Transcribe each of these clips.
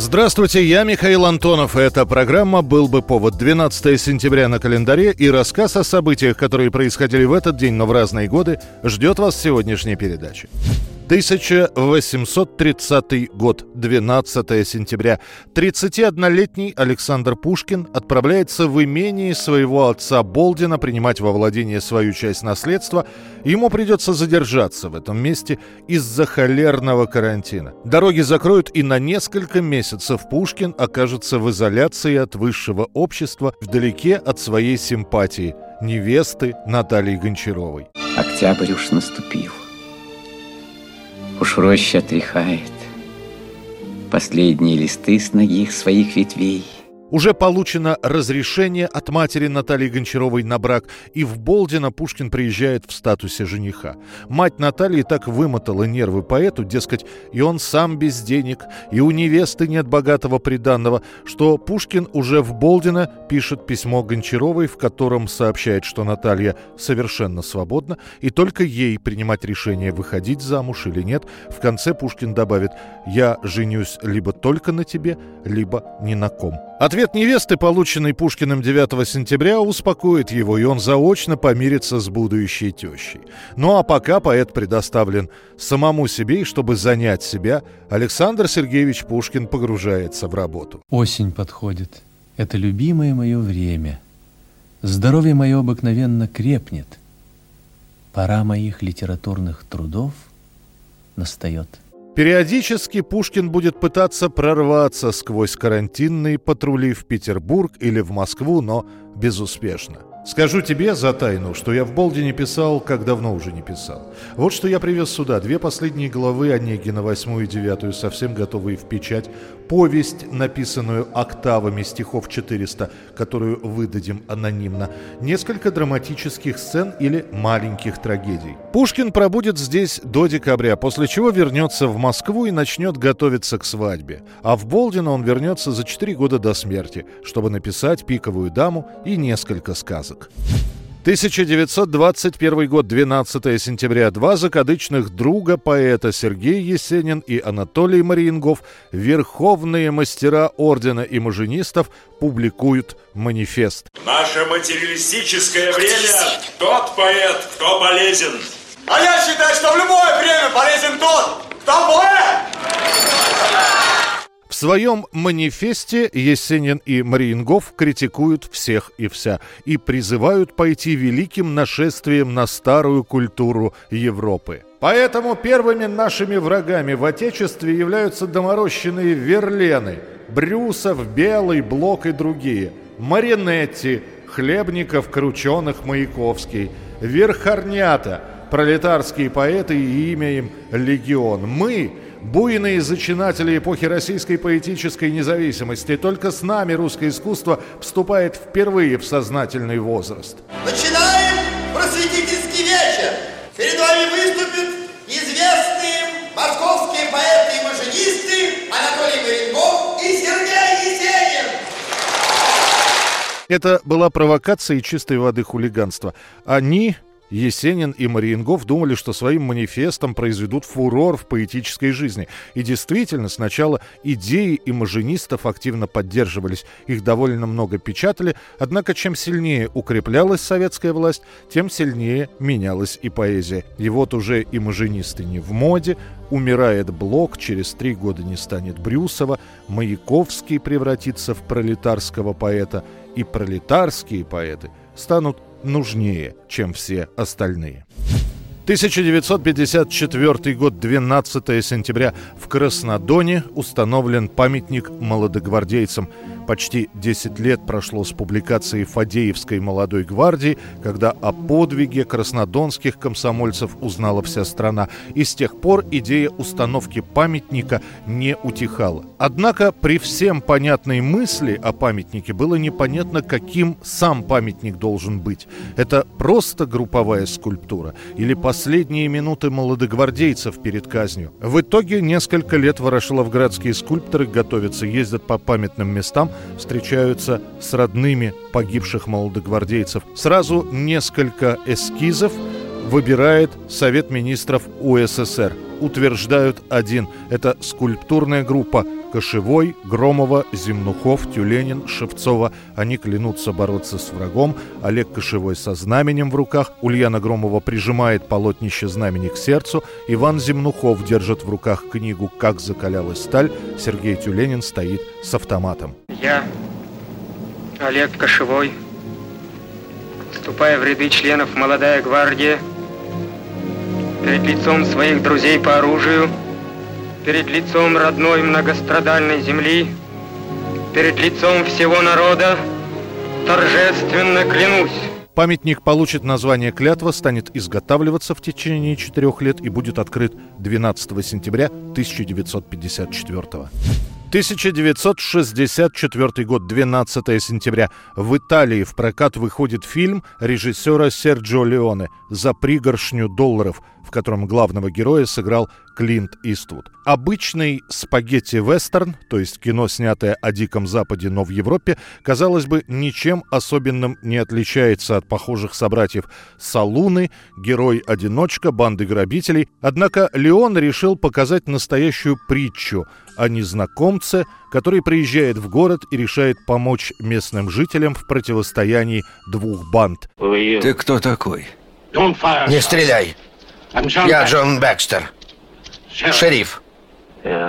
Здравствуйте, я Михаил Антонов. и Эта программа «Был бы повод». 12 сентября на календаре и рассказ о событиях, которые происходили в этот день, но в разные годы, ждет вас в сегодняшней передаче. 1830 год, 12 сентября. 31-летний Александр Пушкин отправляется в имение своего отца Болдина принимать во владение свою часть наследства. Ему придется задержаться в этом месте из-за холерного карантина. Дороги закроют, и на несколько месяцев Пушкин окажется в изоляции от высшего общества, вдалеке от своей симпатии – невесты Натальи Гончаровой. Октябрь уж наступил. Уж роща отряхает Последние листы с ноги своих ветвей Уже получено разрешение от матери Натальи Гончаровой на брак, и в Болдино Пушкин приезжает в статусе жениха. Мать Натальи так вымотала нервы поэту, дескать, и он сам без денег, и у невесты нет богатого приданного, что Пушкин уже в Болдино пишет письмо Гончаровой, в котором сообщает, что Наталья совершенно свободна, и только ей принимать решение, выходить замуж или нет. В конце Пушкин добавит «Я женюсь либо только на тебе, либо ни на ком». Ответ невесты, полученный Пушкиным 9 сентября, успокоит его, и он заочно помирится с будущей тещей. Ну а пока поэт предоставлен самому себе, и чтобы занять себя, Александр Сергеевич Пушкин погружается в работу. Осень подходит. Это любимое мое время. Здоровье мое обыкновенно крепнет. Пора моих литературных трудов настает. Периодически Пушкин будет пытаться прорваться сквозь карантинные патрули в Петербург или в Москву, но безуспешно. Скажу тебе за тайну, что я в Болдине писал, как давно уже не писал. Вот что я привез сюда. Две последние главы Онегина, восьмую и девятую, совсем готовые в печать. Повесть, написанную октавами стихов 400, которую выдадим анонимно. Несколько драматических сцен или маленьких трагедий. Пушкин пробудет здесь до декабря, после чего вернется в Москву и начнет готовиться к свадьбе. А в Болдино он вернется за 4 года до смерти, чтобы написать «Пиковую даму» и несколько сказок. 1921 год, 12 сентября. Два закадычных друга поэта Сергей Есенин и Анатолий Мариенгов, верховные мастера ордена имажинистов, публикуют манифест. Наше материалистическое время тот поэт, кто полезен. А я считаю, что в любое время полезен тот, кто поэт! Своем манифесте Есенин и Мариенгов критикуют всех и вся и призывают пойти великим нашествием на старую культуру Европы. Поэтому первыми нашими врагами в Отечестве являются доморощенные верлены, Брюсов, Белый, Блок и другие, Маринетти, Хлебников, Крученых, Маяковский, Верхорнята, пролетарские поэты и имя им «Легион». Мы – буйные зачинатели эпохи российской поэтической независимости. Только с нами русское искусство вступает впервые в сознательный возраст. Начинаем просветительский вечер. Перед вами выступят известные московские поэты и маженисты Анатолий Марингов и Сергей Есенин. Это была провокация и чистой воды хулиганство. Они Есенин и Мариенгов думали, что своим манифестом произведут фурор в поэтической жизни. И действительно, сначала идеи имажинистов активно поддерживались, их довольно много печатали, однако чем сильнее укреплялась советская власть, тем сильнее менялась и поэзия. И вот уже имажинисты не в моде, умирает Блок, через три года не станет Брюсова, Маяковский превратится в пролетарского поэта, и пролетарские поэты станут нужнее, чем все остальные. 1954 год, 12 сентября. В Краснодоне установлен памятник молодогвардейцам. Почти 10 лет прошло с публикации Фадеевской молодой гвардии, когда о подвиге краснодонских комсомольцев узнала вся страна. И с тех пор идея установки памятника не утихала. Однако при всем понятной мысли о памятнике было непонятно, каким сам памятник должен быть. Это просто групповая скульптура или последние минуты молодогвардейцев перед казнью. В итоге несколько лет ворошиловградские скульпторы готовятся, ездят по памятным местам, встречаются с родными погибших молодогвардейцев. Сразу несколько эскизов выбирает Совет министров УССР. Утверждают один. Это скульптурная группа Кошевой, Громова, Земнухов, Тюленин, Шевцова. Они клянутся бороться с врагом. Олег Кошевой со знаменем в руках. Ульяна Громова прижимает полотнище знамени к сердцу. Иван Земнухов держит в руках книгу «Как закалялась сталь». Сергей Тюленин стоит с автоматом. Я, Олег Кошевой, вступая в ряды членов «Молодая гвардия», перед лицом своих друзей по оружию, перед лицом родной многострадальной земли, перед лицом всего народа, торжественно клянусь. Памятник получит название «Клятва», станет изготавливаться в течение четырех лет и будет открыт 12 сентября 1954 года. 1964 год, 12 сентября. В Италии в прокат выходит фильм режиссера Серджио Леоне «За пригоршню долларов», в котором главного героя сыграл Клинт Иствуд. Обычный спагетти-вестерн, то есть кино, снятое о Диком Западе, но в Европе, казалось бы, ничем особенным не отличается от похожих собратьев Салуны, герой-одиночка, банды грабителей. Однако Леон решил показать настоящую притчу о незнакомце, который приезжает в город и решает помочь местным жителям в противостоянии двух банд. Ты кто такой? Не стреляй! Я Джон Бэкстер. Шериф.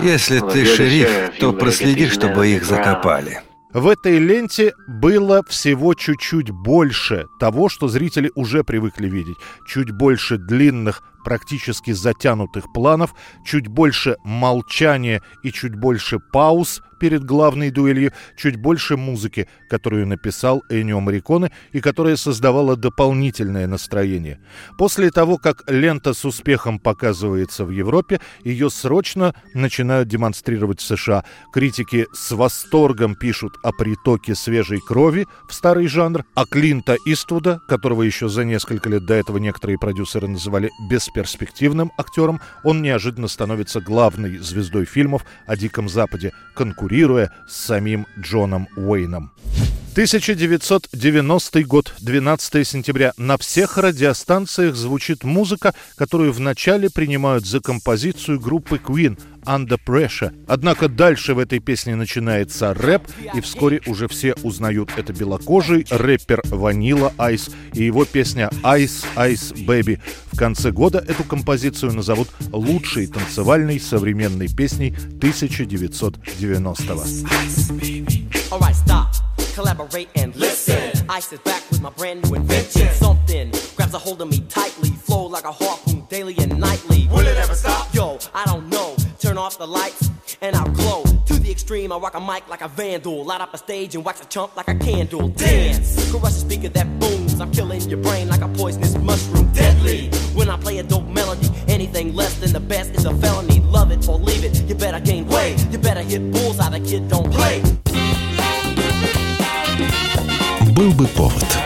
Если ты шериф, то проследи, чтобы их закопали. В этой ленте было всего чуть-чуть больше того, что зрители уже привыкли видеть. Чуть больше длинных, практически затянутых планов, чуть больше молчания и чуть больше пауз перед главной дуэлью, чуть больше музыки, которую написал Энио Мариконе и которая создавала дополнительное настроение. После того, как лента с успехом показывается в Европе, ее срочно начинают демонстрировать в США. Критики с восторгом пишут о притоке свежей крови в старый жанр, а Клинта Иствуда, которого еще за несколько лет до этого некоторые продюсеры называли бесперспективным актером, он неожиданно становится главной звездой фильмов о Диком Западе, конкурируя с самим Джоном Уэйном. 1990 год, 12 сентября. На всех радиостанциях звучит музыка, которую вначале принимают за композицию группы Queen «Under Pressure». Однако дальше в этой песне начинается рэп, и вскоре уже все узнают это белокожий рэпер Ванила Айс и его песня «Ice Ice Baby». В конце года эту композицию назовут лучшей танцевальной современной песней 1990-го. Collaborate and listen. I sit back with my brand new invention. Something grabs a hold of me tightly, flow like a harpoon daily and nightly. Will it ever stop? Yo, I don't know. Turn off the lights and I'll glow. To the extreme, I rock a mic like a vandal. Light up a stage and wax a chump like a candle. Dance, crush a speaker that booms. I'm killing your brain like a poisonous mushroom. Deadly. When I play a dope melody, anything less than the best is a felony. Love it or leave it. You better gain weight. You better hit bullseye. The kid don't Был бы повод.